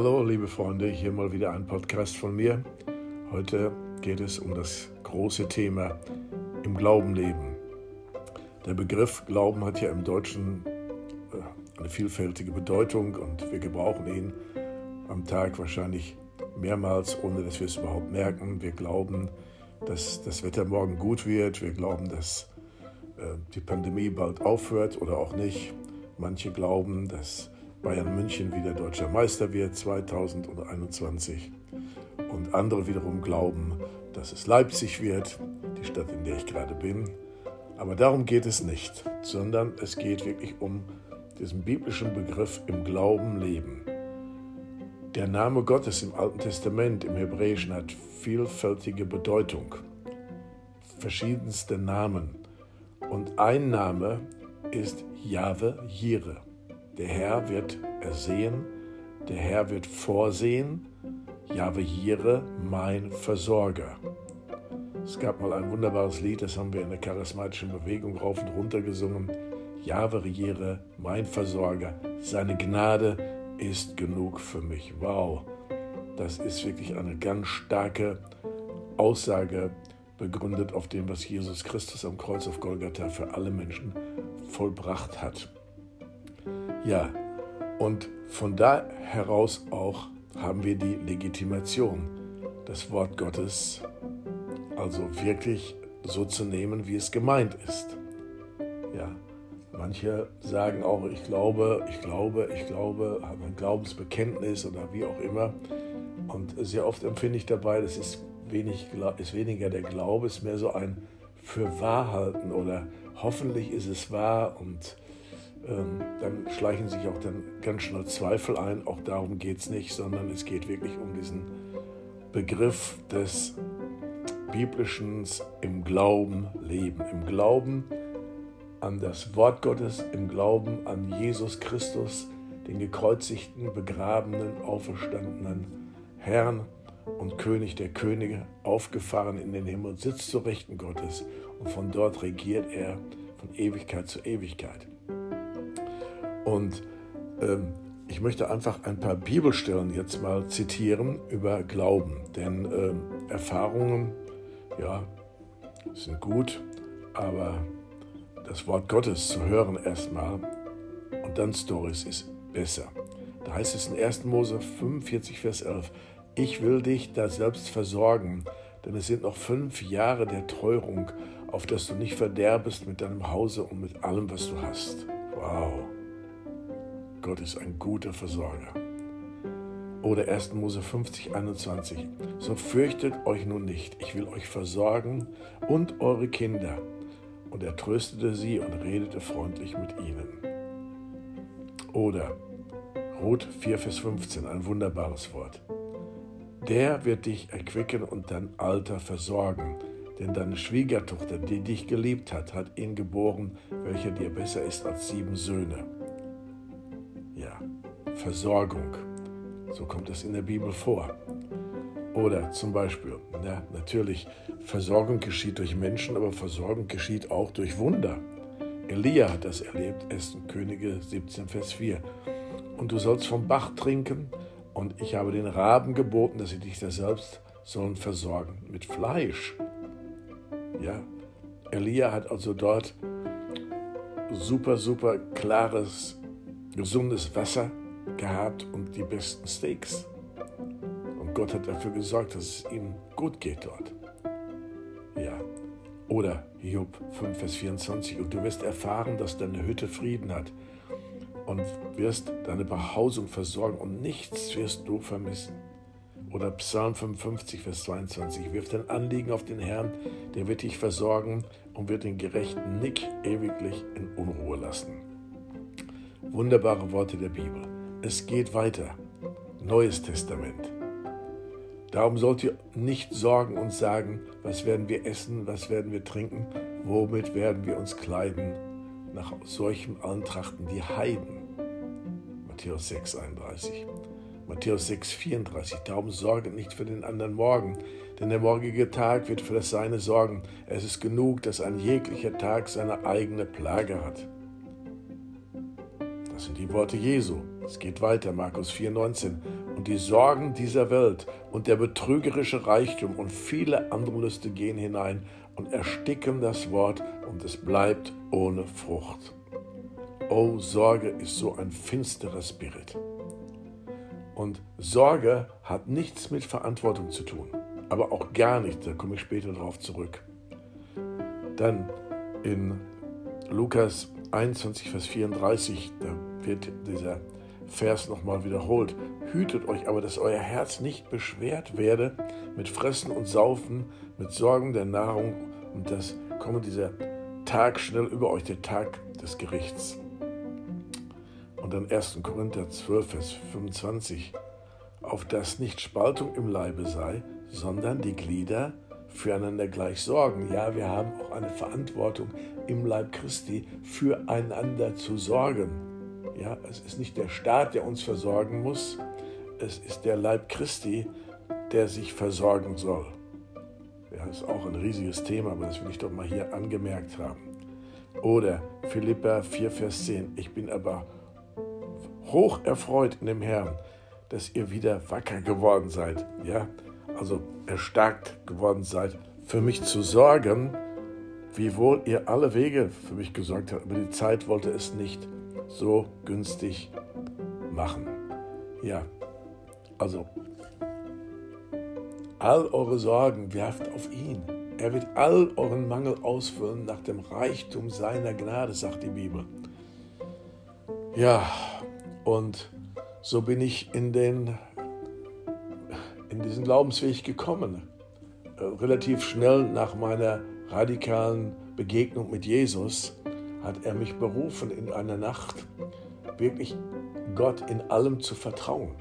Hallo, liebe Freunde, hier mal wieder ein Podcast von mir. Heute geht es um das große Thema im Glauben leben. Der Begriff Glauben hat ja im Deutschen äh, eine vielfältige Bedeutung und wir gebrauchen ihn am Tag wahrscheinlich mehrmals, ohne dass wir es überhaupt merken. Wir glauben, dass das Wetter morgen gut wird. Wir glauben, dass äh, die Pandemie bald aufhört oder auch nicht. Manche glauben, dass Bayern München wieder deutscher Meister wird 2021. Und andere wiederum glauben, dass es Leipzig wird, die Stadt, in der ich gerade bin. Aber darum geht es nicht, sondern es geht wirklich um diesen biblischen Begriff im Glauben leben. Der Name Gottes im Alten Testament, im Hebräischen, hat vielfältige Bedeutung, verschiedenste Namen. Und ein Name ist Jahwe Jire. Der Herr wird ersehen, der Herr wird vorsehen, Jahwe Jire, mein Versorger. Es gab mal ein wunderbares Lied, das haben wir in der charismatischen Bewegung rauf und runter gesungen. Jahwe Jire, mein Versorger, seine Gnade ist genug für mich. Wow, das ist wirklich eine ganz starke Aussage, begründet auf dem, was Jesus Christus am Kreuz auf Golgatha für alle Menschen vollbracht hat. Ja, und von da heraus auch haben wir die Legitimation, das Wort Gottes also wirklich so zu nehmen, wie es gemeint ist. Ja, manche sagen auch, ich glaube, ich glaube, ich glaube, haben ein Glaubensbekenntnis oder wie auch immer. Und sehr oft empfinde ich dabei, das ist, wenig, ist weniger der Glaube, es ist mehr so ein für halten oder hoffentlich ist es wahr und dann schleichen sich auch dann ganz schnell Zweifel ein. Auch darum geht es nicht, sondern es geht wirklich um diesen Begriff des biblischen im Glauben leben. Im Glauben an das Wort Gottes, im Glauben an Jesus Christus, den gekreuzigten, begrabenen, auferstandenen Herrn und König der Könige, aufgefahren in den Himmel, sitzt zu Rechten Gottes und von dort regiert er von Ewigkeit zu Ewigkeit. Und ähm, ich möchte einfach ein paar Bibelstellen jetzt mal zitieren über Glauben, denn ähm, Erfahrungen, ja, sind gut, aber das Wort Gottes zu hören erstmal und dann Stories ist besser. Da heißt es in 1. Mose 45, Vers 11, ich will dich da selbst versorgen, denn es sind noch fünf Jahre der Teuerung, auf dass du nicht verderbest mit deinem Hause und mit allem, was du hast. Wow. Gott ist ein guter Versorger. Oder 1. Mose 50, 21. So fürchtet euch nun nicht, ich will euch versorgen und eure Kinder. Und er tröstete sie und redete freundlich mit ihnen. Oder Ruth 4, Vers 15, ein wunderbares Wort. Der wird dich erquicken und dein Alter versorgen, denn deine Schwiegertochter, die dich geliebt hat, hat ihn geboren, welcher dir besser ist als sieben Söhne. Versorgung, so kommt es in der Bibel vor. Oder zum Beispiel, ja, natürlich, Versorgung geschieht durch Menschen, aber Versorgung geschieht auch durch Wunder. Elia hat das erlebt, 1. Könige 17, Vers 4. Und du sollst vom Bach trinken, und ich habe den Raben geboten, dass sie dich da selbst sollen versorgen mit Fleisch. Ja, Elia hat also dort super, super klares, gesundes Wasser gehabt und die besten Steaks. Und Gott hat dafür gesorgt, dass es ihm gut geht dort. Ja. Oder Job 5, Vers 24. Und du wirst erfahren, dass deine Hütte Frieden hat und wirst deine Behausung versorgen und nichts wirst du vermissen. Oder Psalm 55, Vers 22. Wirf dein Anliegen auf den Herrn, der wird dich versorgen und wird den Gerechten nicht ewiglich in Unruhe lassen. Wunderbare Worte der Bibel. Es geht weiter. Neues Testament. Darum sollt ihr nicht sorgen und sagen, was werden wir essen, was werden wir trinken, womit werden wir uns kleiden. Nach solchem allen trachten die Heiden. Matthäus 6, 31. Matthäus 6, 34. Darum sorget nicht für den anderen Morgen, denn der morgige Tag wird für das Seine sorgen. Es ist genug, dass ein jeglicher Tag seine eigene Plage hat. Das sind die Worte Jesu. Es geht weiter, Markus 4, 19. und die Sorgen dieser Welt und der betrügerische Reichtum und viele andere Lüste gehen hinein und ersticken das Wort und es bleibt ohne Frucht. Oh, Sorge ist so ein finsterer Spirit. Und Sorge hat nichts mit Verantwortung zu tun, aber auch gar nichts, da komme ich später darauf zurück. Dann in Lukas 21, Vers 34, da wird dieser Vers nochmal wiederholt. Hütet euch aber, dass euer Herz nicht beschwert werde mit Fressen und Saufen, mit Sorgen der Nahrung und das komme dieser Tag schnell über euch, der Tag des Gerichts. Und dann 1. Korinther 12, Vers 25, auf dass nicht Spaltung im Leibe sei, sondern die Glieder füreinander gleich sorgen. Ja, wir haben auch eine Verantwortung im Leib Christi, füreinander zu sorgen. Ja, es ist nicht der Staat, der uns versorgen muss, es ist der Leib Christi, der sich versorgen soll. Ja, das ist auch ein riesiges Thema, aber das will ich doch mal hier angemerkt haben. Oder Philippa 4, Vers 10. Ich bin aber hoch erfreut in dem Herrn, dass ihr wieder wacker geworden seid, ja, also erstarkt geworden seid, für mich zu sorgen, wiewohl ihr alle Wege für mich gesorgt habt, aber die Zeit wollte es nicht so günstig machen. Ja, also all eure Sorgen werft auf ihn. Er wird all euren Mangel ausfüllen nach dem Reichtum seiner Gnade, sagt die Bibel. Ja, und so bin ich in, den, in diesen Glaubensweg gekommen. Äh, relativ schnell nach meiner radikalen Begegnung mit Jesus hat er mich berufen, in einer Nacht wirklich Gott in allem zu vertrauen.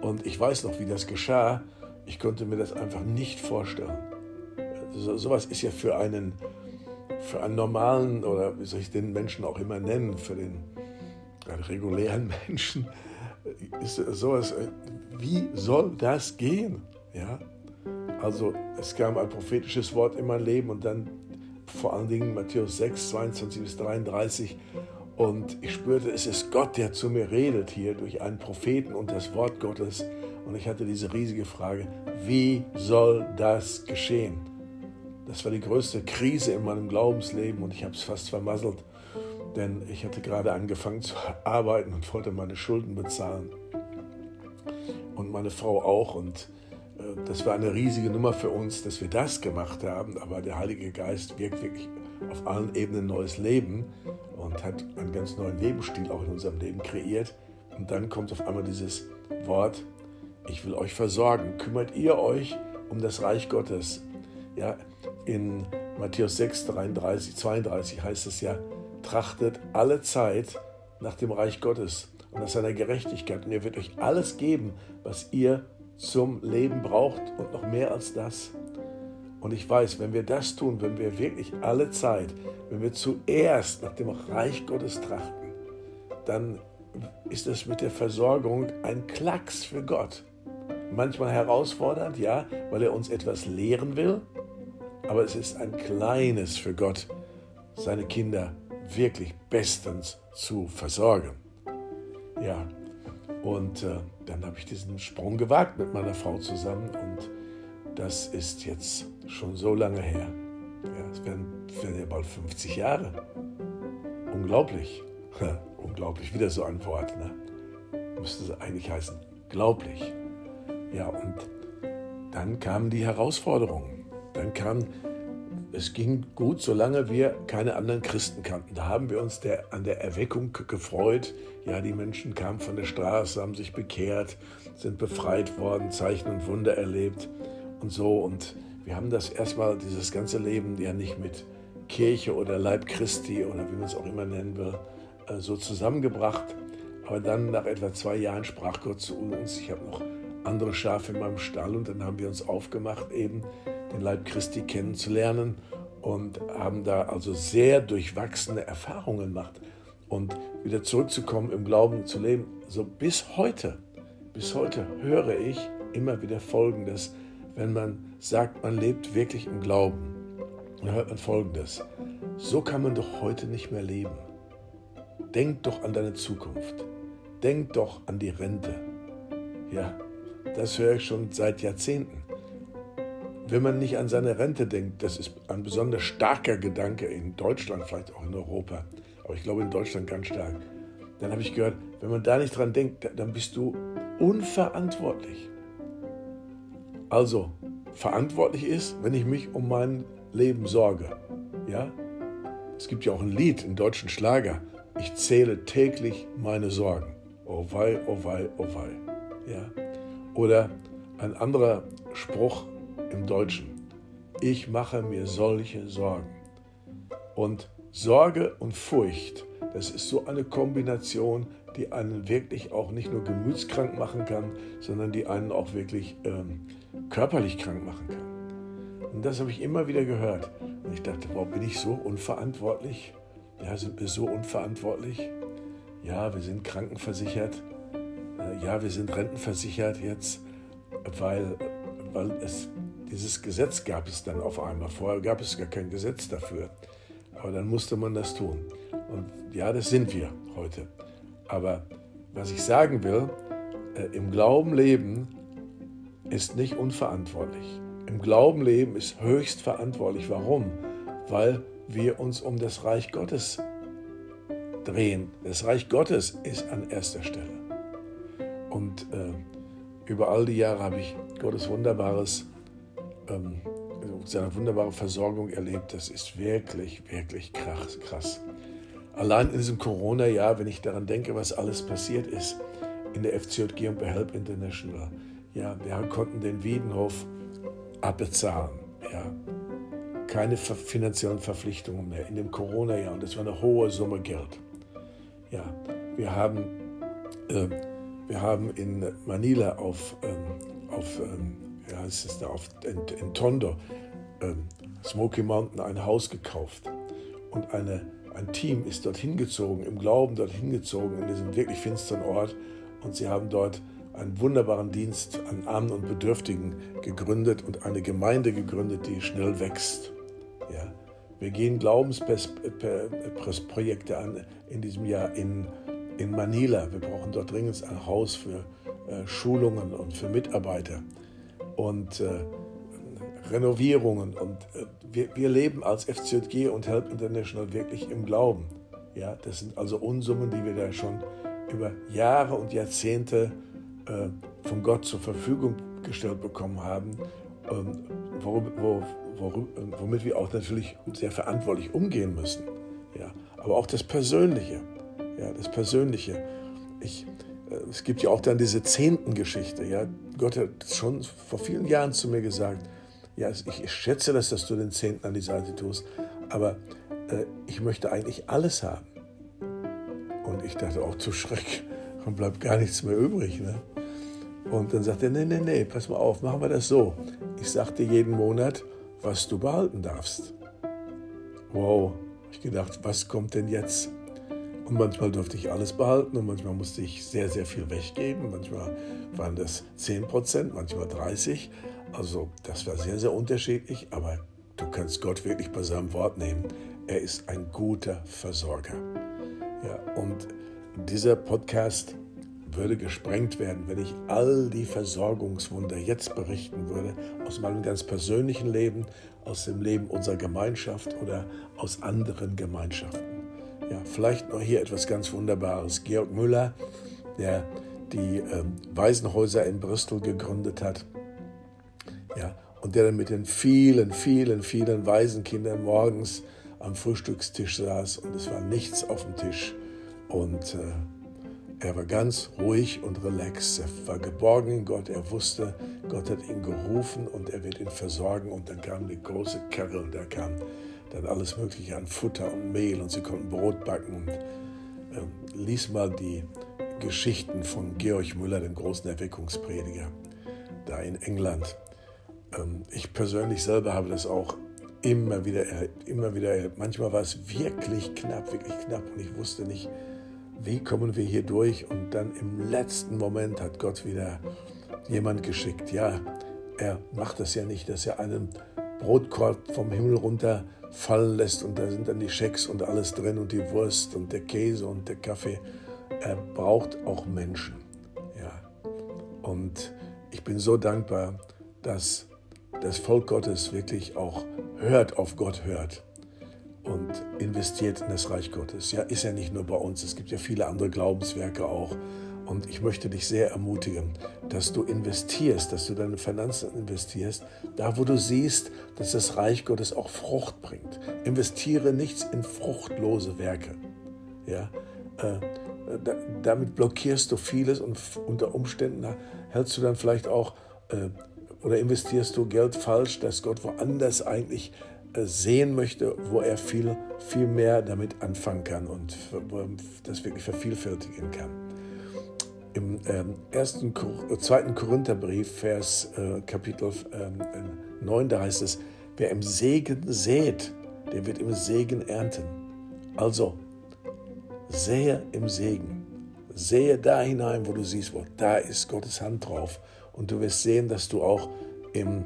Und ich weiß noch, wie das geschah. Ich konnte mir das einfach nicht vorstellen. So, sowas ist ja für einen, für einen normalen oder wie soll ich den Menschen auch immer nennen, für den regulären Menschen ist sowas, wie soll das gehen? Ja? Also es kam ein prophetisches Wort in mein Leben und dann vor allen Dingen Matthäus 6, 22 bis 33 und ich spürte, es ist Gott, der zu mir redet hier durch einen Propheten und das Wort Gottes und ich hatte diese riesige Frage, wie soll das geschehen? Das war die größte Krise in meinem Glaubensleben und ich habe es fast vermasselt denn ich hatte gerade angefangen zu arbeiten und wollte meine Schulden bezahlen. Und meine Frau auch. Und das war eine riesige Nummer für uns, dass wir das gemacht haben. Aber der Heilige Geist wirkt wirklich auf allen Ebenen neues Leben und hat einen ganz neuen Lebensstil auch in unserem Leben kreiert. Und dann kommt auf einmal dieses Wort, ich will euch versorgen. Kümmert ihr euch um das Reich Gottes? Ja, in Matthäus 6, 33, 32 heißt es ja, trachtet alle Zeit nach dem Reich Gottes und nach seiner Gerechtigkeit. Und er wird euch alles geben, was ihr zum Leben braucht und noch mehr als das. Und ich weiß, wenn wir das tun, wenn wir wirklich alle Zeit, wenn wir zuerst nach dem Reich Gottes trachten, dann ist es mit der Versorgung ein Klacks für Gott. Manchmal herausfordernd, ja, weil er uns etwas lehren will, aber es ist ein kleines für Gott, seine Kinder wirklich bestens zu versorgen. Ja, und äh, dann habe ich diesen Sprung gewagt mit meiner Frau zusammen und das ist jetzt schon so lange her. Ja, es werden, werden ja bald 50 Jahre. Unglaublich. Unglaublich, wieder so ein Wort. Ne? Müsste es eigentlich heißen, glaublich. Ja, und dann kamen die Herausforderungen. Dann kam es ging gut, solange wir keine anderen Christen kannten. Da haben wir uns der, an der Erweckung gefreut. Ja, die Menschen kamen von der Straße, haben sich bekehrt, sind befreit worden, Zeichen und Wunder erlebt und so. Und wir haben das erstmal, dieses ganze Leben ja nicht mit Kirche oder Leib Christi oder wie man es auch immer nennen will, äh, so zusammengebracht. Aber dann nach etwa zwei Jahren sprach Gott zu uns. Ich habe noch andere Schafe in meinem Stall und dann haben wir uns aufgemacht, eben den Leib Christi kennenzulernen und haben da also sehr durchwachsene Erfahrungen gemacht. Und wieder zurückzukommen, im Glauben zu leben, so bis heute, bis heute höre ich immer wieder Folgendes, wenn man sagt, man lebt wirklich im Glauben. Dann hört man Folgendes, so kann man doch heute nicht mehr leben. Denk doch an deine Zukunft. Denk doch an die Rente. Ja, das höre ich schon seit Jahrzehnten. Wenn man nicht an seine Rente denkt, das ist ein besonders starker Gedanke in Deutschland, vielleicht auch in Europa, aber ich glaube in Deutschland ganz stark. Dann habe ich gehört, wenn man da nicht dran denkt, dann bist du unverantwortlich. Also, verantwortlich ist, wenn ich mich um mein Leben sorge. Ja? Es gibt ja auch ein Lied, einen deutschen Schlager. Ich zähle täglich meine Sorgen. Oh wei, oh wei, oh wei. Ja? Oder ein anderer Spruch im Deutschen. Ich mache mir solche Sorgen. Und Sorge und Furcht, das ist so eine Kombination, die einen wirklich auch nicht nur gemütskrank machen kann, sondern die einen auch wirklich ähm, körperlich krank machen kann. Und das habe ich immer wieder gehört. Und ich dachte, warum bin ich so unverantwortlich? Ja, sind wir so unverantwortlich? Ja, wir sind krankenversichert. Äh, ja, wir sind rentenversichert jetzt, weil, weil es dieses Gesetz gab es dann auf einmal. Vorher gab es gar kein Gesetz dafür. Aber dann musste man das tun. Und ja, das sind wir heute. Aber was ich sagen will, äh, im Glauben leben ist nicht unverantwortlich. Im Glauben leben ist höchst verantwortlich. Warum? Weil wir uns um das Reich Gottes drehen. Das Reich Gottes ist an erster Stelle. Und äh, über all die Jahre habe ich Gottes wunderbares, ähm, seine wunderbare Versorgung erlebt. Das ist wirklich, wirklich krass. krass. Allein in diesem Corona-Jahr, wenn ich daran denke, was alles passiert ist in der FCJG und bei Help International. Ja, wir konnten den Wiedenhof abbezahlen. Ja. Keine finanziellen Verpflichtungen mehr in dem Corona-Jahr und das war eine hohe Summe Geld. Ja, wir haben, äh, wir haben in Manila auf, ähm, auf ähm, ja, heißt es da, auf, in, in Tondo, ähm, Smoky Mountain, ein Haus gekauft und eine ein Team ist dorthin gezogen, im Glauben dorthin gezogen, in diesem wirklich finsteren Ort. Und sie haben dort einen wunderbaren Dienst an Armen und Bedürftigen gegründet und eine Gemeinde gegründet, die schnell wächst. Ja. Wir gehen Glaubensprojekte an in diesem Jahr in, in Manila. Wir brauchen dort dringend ein Haus für äh, Schulungen und für Mitarbeiter. Und äh, Renovierungen. Und äh, wir, wir leben als FCJG und Help International wirklich im Glauben. Ja, das sind also Unsummen, die wir da schon über Jahre und Jahrzehnte äh, von Gott zur Verfügung gestellt bekommen haben, ähm, wo, wo, wo, womit wir auch natürlich sehr verantwortlich umgehen müssen. Ja, aber auch das Persönliche. Ja, das Persönliche. Ich, es gibt ja auch dann diese Zehnten-Geschichte. Ja? Gott hat schon vor vielen Jahren zu mir gesagt, ja, ich schätze das, dass du den Zehnten an die Seite tust, aber äh, ich möchte eigentlich alles haben. Und ich dachte auch zu Schreck, dann bleibt gar nichts mehr übrig. Ne? Und dann sagt er, nee, nee, nee, pass mal auf, machen wir das so. Ich sag dir jeden Monat, was du behalten darfst. Wow, ich gedacht, was kommt denn jetzt? Und manchmal durfte ich alles behalten und manchmal musste ich sehr, sehr viel weggeben. Manchmal waren das 10 Prozent, manchmal 30. Also das war sehr, sehr unterschiedlich, aber du kannst Gott wirklich bei seinem Wort nehmen. Er ist ein guter Versorger. Ja, und dieser Podcast würde gesprengt werden, wenn ich all die Versorgungswunder jetzt berichten würde, aus meinem ganz persönlichen Leben, aus dem Leben unserer Gemeinschaft oder aus anderen Gemeinschaften. Ja, vielleicht noch hier etwas ganz Wunderbares. Georg Müller, der die ähm, Waisenhäuser in Bristol gegründet hat, ja, und der dann mit den vielen, vielen, vielen Waisenkindern morgens am Frühstückstisch saß und es war nichts auf dem Tisch. Und äh, er war ganz ruhig und relaxed. Er war geborgen in Gott. Er wusste, Gott hat ihn gerufen und er wird ihn versorgen. Und dann kam die große Karre und da kam dann alles Mögliche an Futter und Mehl und sie konnten Brot backen. Und äh, lies mal die Geschichten von Georg Müller, dem großen Erweckungsprediger, da in England. Ähm, ich persönlich selber habe das auch immer wieder erlebt, immer wieder erlebt. Manchmal war es wirklich knapp, wirklich knapp und ich wusste nicht, wie kommen wir hier durch. Und dann im letzten Moment hat Gott wieder jemand geschickt. Ja, er macht das ja nicht, dass er einen Brotkorb vom Himmel runter fallen lässt und da sind dann die Schecks und alles drin und die Wurst und der Käse und der Kaffee. Er braucht auch Menschen. Ja. Und ich bin so dankbar, dass das Volk Gottes wirklich auch hört, auf Gott hört und investiert in das Reich Gottes. Ja, ist ja nicht nur bei uns, es gibt ja viele andere Glaubenswerke auch. Und ich möchte dich sehr ermutigen, dass du investierst, dass du deine Finanzen investierst, da wo du siehst, dass das Reich Gottes auch Frucht bringt. Investiere nichts in fruchtlose Werke. Ja, äh, da, damit blockierst du vieles und unter Umständen hältst du dann vielleicht auch äh, oder investierst du Geld falsch, dass Gott woanders eigentlich äh, sehen möchte, wo er viel, viel mehr damit anfangen kann und das wirklich vervielfältigen kann. Im ähm, ersten, zweiten Korintherbrief, Vers äh, Kapitel ähm, 9, da heißt es, wer im Segen sät, der wird im Segen ernten. Also, sähe im Segen. Sehe da hinein, wo du siehst, wo da ist Gottes Hand drauf. Und du wirst sehen, dass du auch im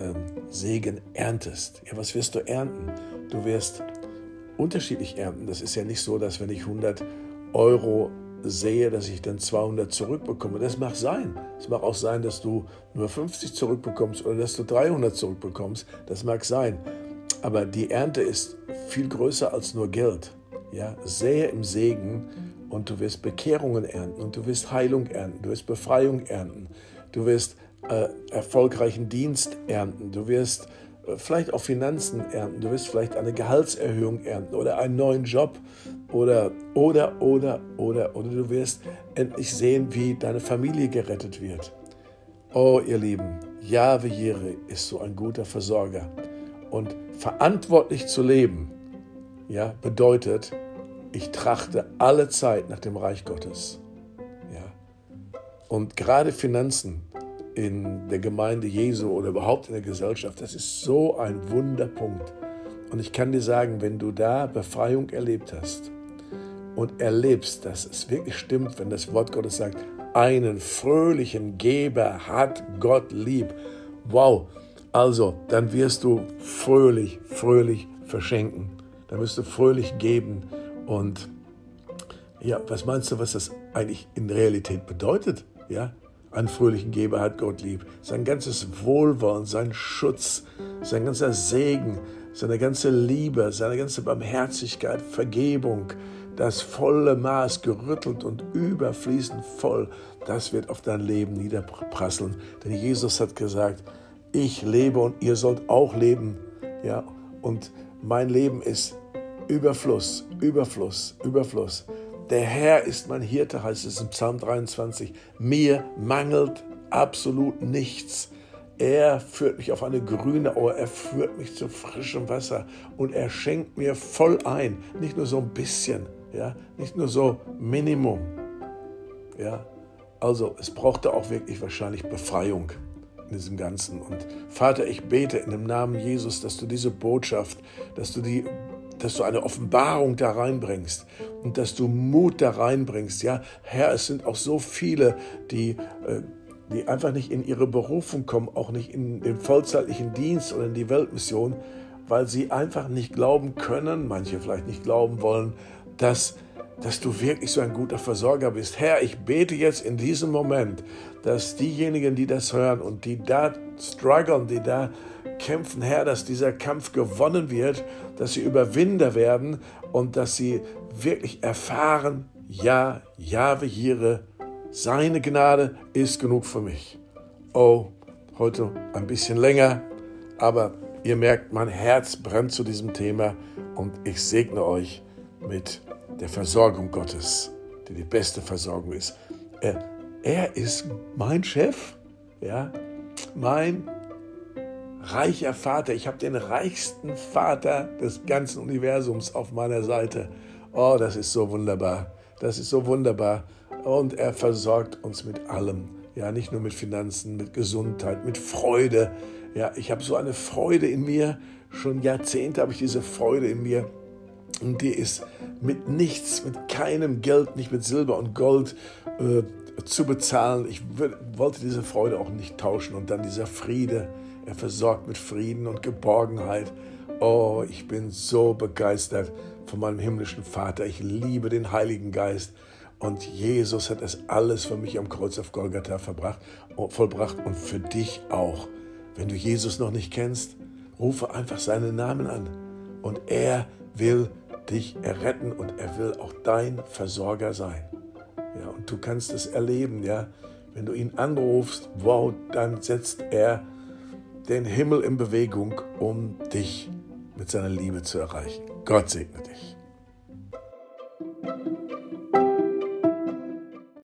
ähm, Segen erntest. Ja, was wirst du ernten? Du wirst unterschiedlich ernten. Das ist ja nicht so, dass wenn ich 100 Euro sehe, dass ich dann 200 zurückbekomme. Das mag sein. Es mag auch sein, dass du nur 50 zurückbekommst oder dass du 300 zurückbekommst. Das mag sein. Aber die Ernte ist viel größer als nur Geld. Ja, sähe im Segen und du wirst Bekehrungen ernten und du wirst Heilung ernten, du wirst Befreiung ernten, du wirst äh, erfolgreichen Dienst ernten, du wirst äh, vielleicht auch Finanzen ernten, du wirst vielleicht eine Gehaltserhöhung ernten oder einen neuen Job oder, oder, oder, oder, oder du wirst endlich sehen, wie deine Familie gerettet wird. Oh, ihr Lieben, Jahwe Jireh ist so ein guter Versorger. Und verantwortlich zu leben, ja, bedeutet, ich trachte alle Zeit nach dem Reich Gottes. Ja. Und gerade Finanzen in der Gemeinde Jesu oder überhaupt in der Gesellschaft, das ist so ein Wunderpunkt. Und ich kann dir sagen, wenn du da Befreiung erlebt hast und erlebst, dass es wirklich stimmt, wenn das Wort Gottes sagt, einen fröhlichen Geber hat Gott lieb. Wow, also dann wirst du fröhlich, fröhlich verschenken. Dann wirst du fröhlich geben. Und ja, was meinst du, was das eigentlich in Realität bedeutet? Ja, einen fröhlichen Geber hat Gott lieb. Sein ganzes Wohlwollen, sein Schutz, sein ganzer Segen, seine ganze Liebe, seine ganze Barmherzigkeit, Vergebung, das volle Maß gerüttelt und überfließend voll, das wird auf dein Leben niederprasseln. Denn Jesus hat gesagt, ich lebe und ihr sollt auch leben. Ja, und mein Leben ist Überfluss, Überfluss, Überfluss. Der Herr ist mein Hirte, heißt es im Psalm 23. Mir mangelt absolut nichts. Er führt mich auf eine grüne Ohr, er führt mich zu frischem Wasser und er schenkt mir voll ein. Nicht nur so ein bisschen, ja, nicht nur so Minimum. Ja, also es brauchte auch wirklich wahrscheinlich Befreiung in diesem Ganzen. Und Vater, ich bete in dem Namen Jesus, dass du diese Botschaft, dass du die dass du eine Offenbarung da reinbringst und dass du Mut da reinbringst. Ja, Herr, es sind auch so viele, die, äh, die einfach nicht in ihre Berufung kommen, auch nicht in den vollzeitlichen Dienst oder in die Weltmission, weil sie einfach nicht glauben können, manche vielleicht nicht glauben wollen, dass dass du wirklich so ein guter Versorger bist. Herr, ich bete jetzt in diesem Moment, dass diejenigen, die das hören und die da strugglen, die da kämpfen, Herr, dass dieser Kampf gewonnen wird, dass sie Überwinder werden und dass sie wirklich erfahren, ja, Jahwe Jire, seine Gnade ist genug für mich. Oh, heute ein bisschen länger, aber ihr merkt, mein Herz brennt zu diesem Thema und ich segne euch mit der Versorgung Gottes, die die beste Versorgung ist. Er, er ist mein Chef, ja, mein reicher Vater. Ich habe den reichsten Vater des ganzen Universums auf meiner Seite. Oh, das ist so wunderbar. Das ist so wunderbar. Und er versorgt uns mit allem. Ja, nicht nur mit Finanzen, mit Gesundheit, mit Freude. Ja, ich habe so eine Freude in mir. Schon Jahrzehnte habe ich diese Freude in mir. Und die ist mit nichts, mit keinem Geld, nicht mit Silber und Gold äh, zu bezahlen. Ich wollte diese Freude auch nicht tauschen. Und dann dieser Friede, er versorgt mit Frieden und Geborgenheit. Oh, ich bin so begeistert von meinem himmlischen Vater. Ich liebe den Heiligen Geist. Und Jesus hat es alles für mich am Kreuz auf Golgatha verbracht, vollbracht und für dich auch. Wenn du Jesus noch nicht kennst, rufe einfach seinen Namen an. Und er will dich erretten und er will auch dein Versorger sein. Ja, und du kannst es erleben, ja. Wenn du ihn anrufst, wow, dann setzt er den Himmel in Bewegung, um dich mit seiner Liebe zu erreichen. Gott segne dich.